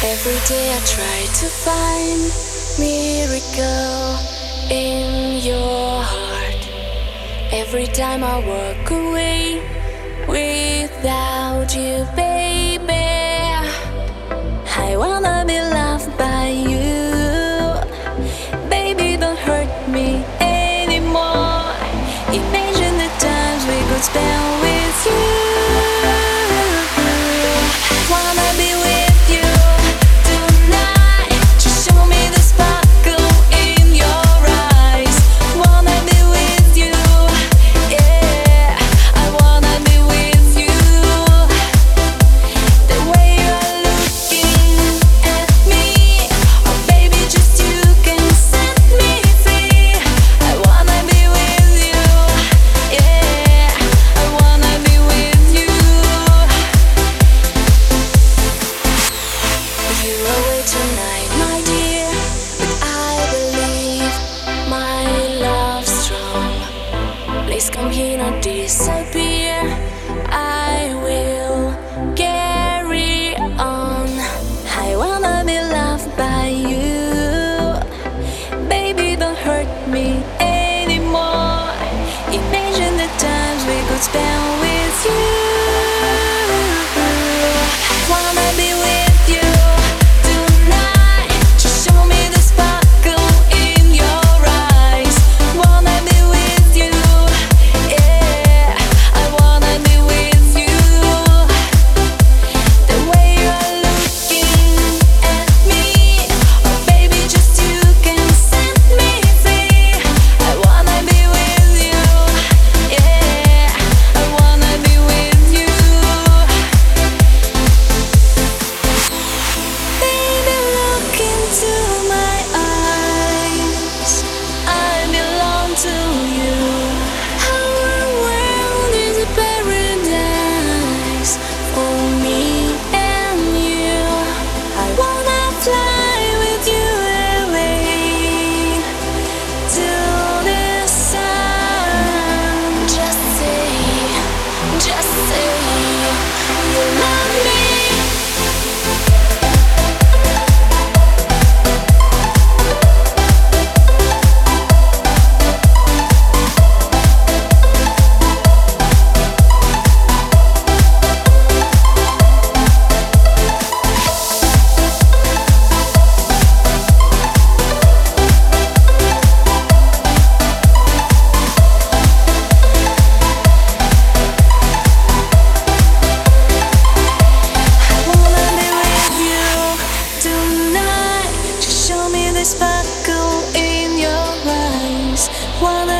Every day I try to find miracle in your heart. Every time I walk away without you, baby, I wanna be loved by. Riscan pieno di sapere sparkle in your eyes. Wanna